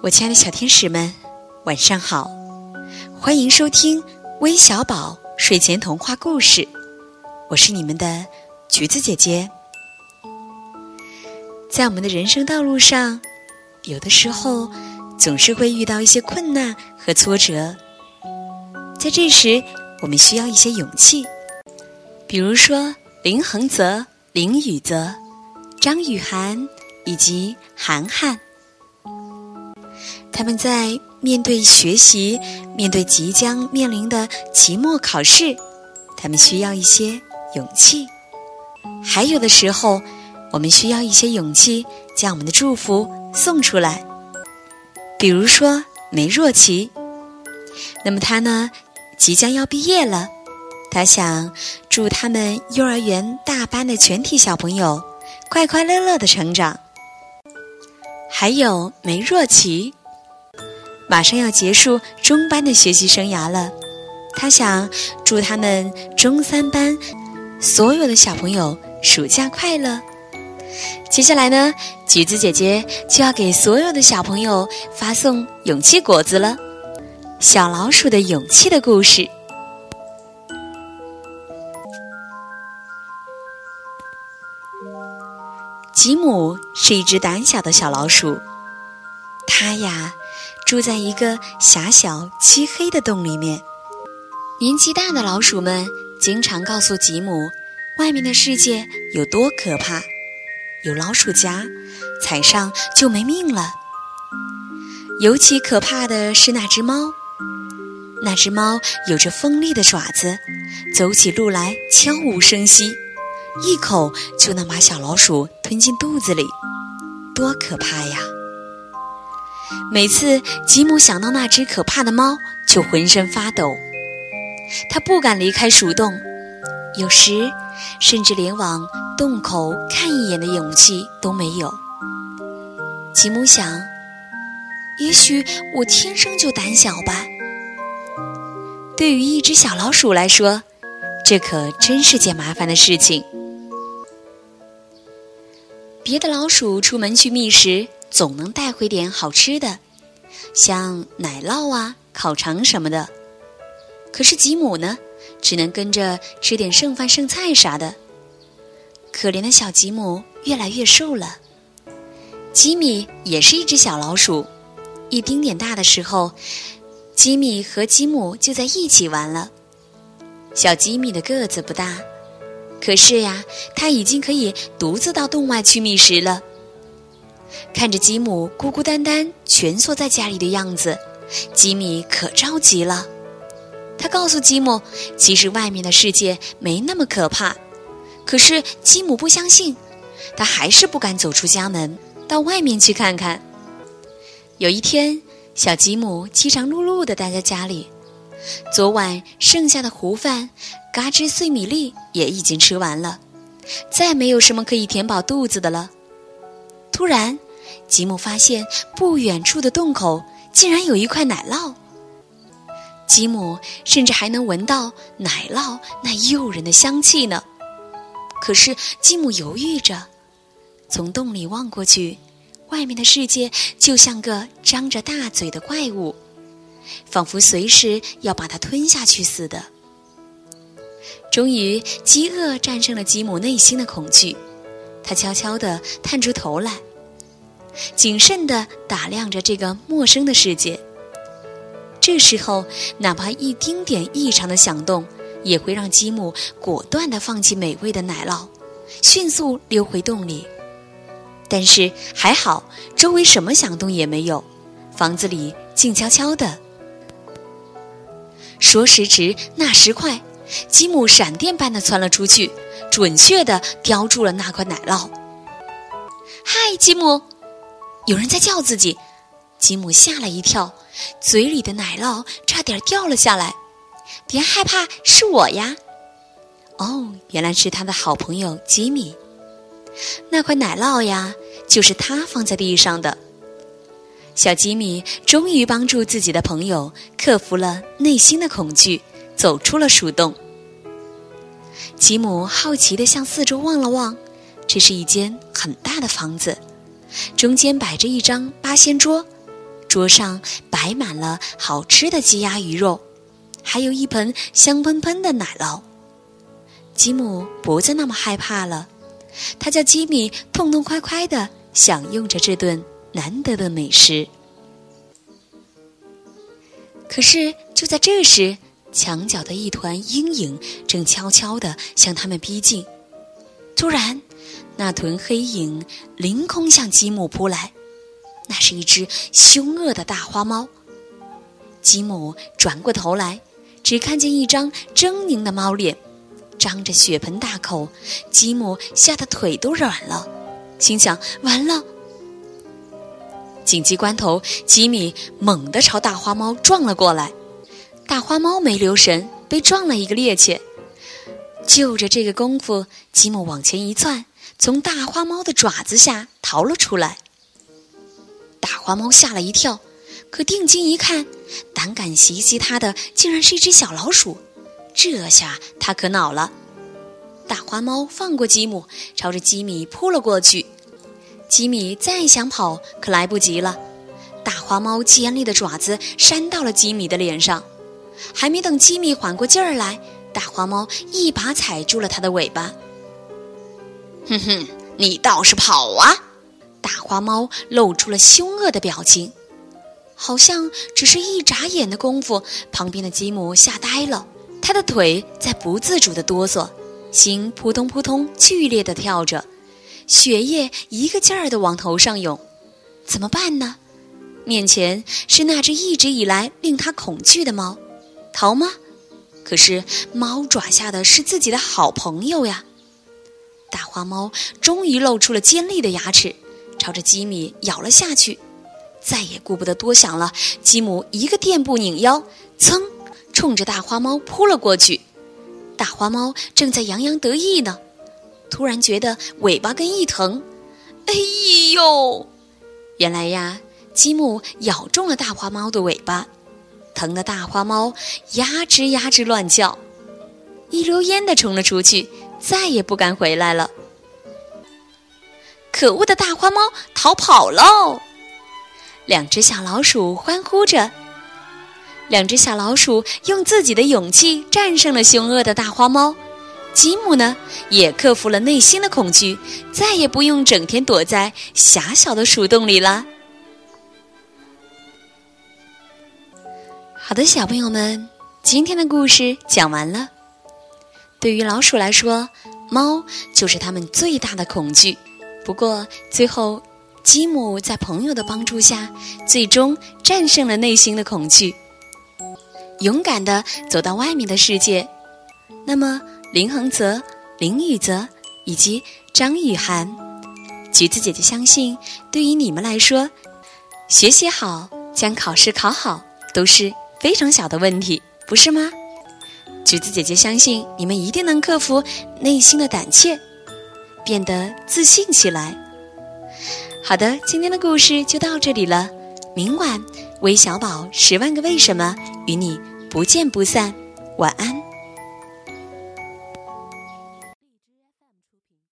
我亲爱的小天使们，晚上好！欢迎收听微小宝睡前童话故事，我是你们的橘子姐姐。在我们的人生道路上，有的时候总是会遇到一些困难和挫折，在这时，我们需要一些勇气。比如说，林恒泽、林雨泽、张雨涵以及涵涵。他们在面对学习、面对即将面临的期末考试，他们需要一些勇气。还有的时候，我们需要一些勇气，将我们的祝福送出来。比如说梅若琪，那么她呢，即将要毕业了，他想祝他们幼儿园大班的全体小朋友快快乐乐的成长。还有梅若琪。马上要结束中班的学习生涯了，他想祝他们中三班所有的小朋友暑假快乐。接下来呢，橘子姐姐就要给所有的小朋友发送勇气果子了。小老鼠的勇气的故事。吉姆是一只胆小的小老鼠，它呀。住在一个狭小漆黑的洞里面，年纪大的老鼠们经常告诉吉姆，外面的世界有多可怕，有老鼠夹，踩上就没命了。尤其可怕的是那只猫，那只猫有着锋利的爪子，走起路来悄无声息，一口就能把小老鼠吞进肚子里，多可怕呀！每次吉姆想到那只可怕的猫，就浑身发抖。他不敢离开鼠洞，有时甚至连往洞口看一眼的勇气都没有。吉姆想，也许我天生就胆小吧。对于一只小老鼠来说，这可真是件麻烦的事情。别的老鼠出门去觅食。总能带回点好吃的，像奶酪啊、烤肠什么的。可是吉姆呢，只能跟着吃点剩饭剩菜啥的。可怜的小吉姆越来越瘦了。吉米也是一只小老鼠，一丁点大的时候，吉米和吉姆就在一起玩了。小吉米的个子不大，可是呀，他已经可以独自到洞外去觅食了。看着吉姆孤孤单单蜷缩在家里的样子，吉米可着急了。他告诉吉姆，其实外面的世界没那么可怕。可是吉姆不相信，他还是不敢走出家门，到外面去看看。有一天，小吉姆饥肠辘辘地待在家里，昨晚剩下的糊饭、嘎吱碎米粒也已经吃完了，再没有什么可以填饱肚子的了。突然，吉姆发现不远处的洞口竟然有一块奶酪。吉姆甚至还能闻到奶酪那诱人的香气呢。可是吉姆犹豫着，从洞里望过去，外面的世界就像个张着大嘴的怪物，仿佛随时要把它吞下去似的。终于，饥饿战胜了吉姆内心的恐惧，他悄悄地探出头来。谨慎地打量着这个陌生的世界。这时候，哪怕一丁点异常的响动，也会让吉姆果断地放弃美味的奶酪，迅速溜回洞里。但是还好，周围什么响动也没有，房子里静悄悄的。说时迟，那时快，吉姆闪电般地窜了出去，准确地叼住了那块奶酪。嗨，吉姆！有人在叫自己，吉姆吓了一跳，嘴里的奶酪差点掉了下来。别害怕，是我呀！哦，原来是他的好朋友吉米。那块奶酪呀，就是他放在地上的。小吉米终于帮助自己的朋友克服了内心的恐惧，走出了树洞。吉姆好奇地向四周望了望，这是一间很大的房子，中间摆着一张八仙桌，桌上摆满了好吃的鸡鸭鱼肉，还有一盆香喷喷的奶酪。吉姆不再那么害怕了，他叫吉米痛痛快快地享用着这顿难得的美食。可是就在这时，墙角的一团阴影正悄悄地向他们逼近。突然，那团黑影凌空向吉姆扑来，那是一只凶恶的大花猫。吉姆转过头来，只看见一张狰狞的猫脸，张着血盆大口。吉姆吓得腿都软了，心想：完了！紧急关头，吉米猛地朝大花猫撞了过来，大花猫没留神，被撞了一个趔趄。就着这个功夫，吉姆往前一窜。从大花猫的爪子下逃了出来，大花猫吓了一跳，可定睛一看，胆敢袭击它的竟然是一只小老鼠，这下它可恼了。大花猫放过吉姆，朝着吉米扑了过去。吉米再想跑，可来不及了，大花猫尖利的爪子扇到了吉米的脸上，还没等吉米缓过劲儿来，大花猫一把踩住了它的尾巴。哼哼，你倒是跑啊！大花猫露出了凶恶的表情，好像只是一眨眼的功夫，旁边的吉姆吓呆了，他的腿在不自主的哆嗦，心扑通扑通剧烈的跳着，血液一个劲儿的往头上涌。怎么办呢？面前是那只一直以来令他恐惧的猫，逃吗？可是猫爪下的是自己的好朋友呀。大花猫终于露出了尖利的牙齿，朝着吉米咬了下去。再也顾不得多想了，吉姆一个垫步拧腰，噌，冲着大花猫扑了过去。大花猫正在洋洋得意呢，突然觉得尾巴根一疼，哎呦！原来呀，吉姆咬中了大花猫的尾巴，疼得大花猫呀吱呀吱乱叫，一溜烟的冲了出去。再也不敢回来了。可恶的大花猫逃跑喽！两只小老鼠欢呼着。两只小老鼠用自己的勇气战胜了凶恶的大花猫。吉姆呢，也克服了内心的恐惧，再也不用整天躲在狭小的鼠洞里了。好的，小朋友们，今天的故事讲完了。对于老鼠来说，猫就是它们最大的恐惧。不过，最后，吉姆在朋友的帮助下，最终战胜了内心的恐惧，勇敢地走到外面的世界。那么，林恒泽、林雨泽以及张雨涵，橘子姐姐相信，对于你们来说，学习好、将考试考好都是非常小的问题，不是吗？橘子姐姐相信你们一定能克服内心的胆怯，变得自信起来。好的，今天的故事就到这里了。明晚微小宝十万个为什么与你不见不散。晚安。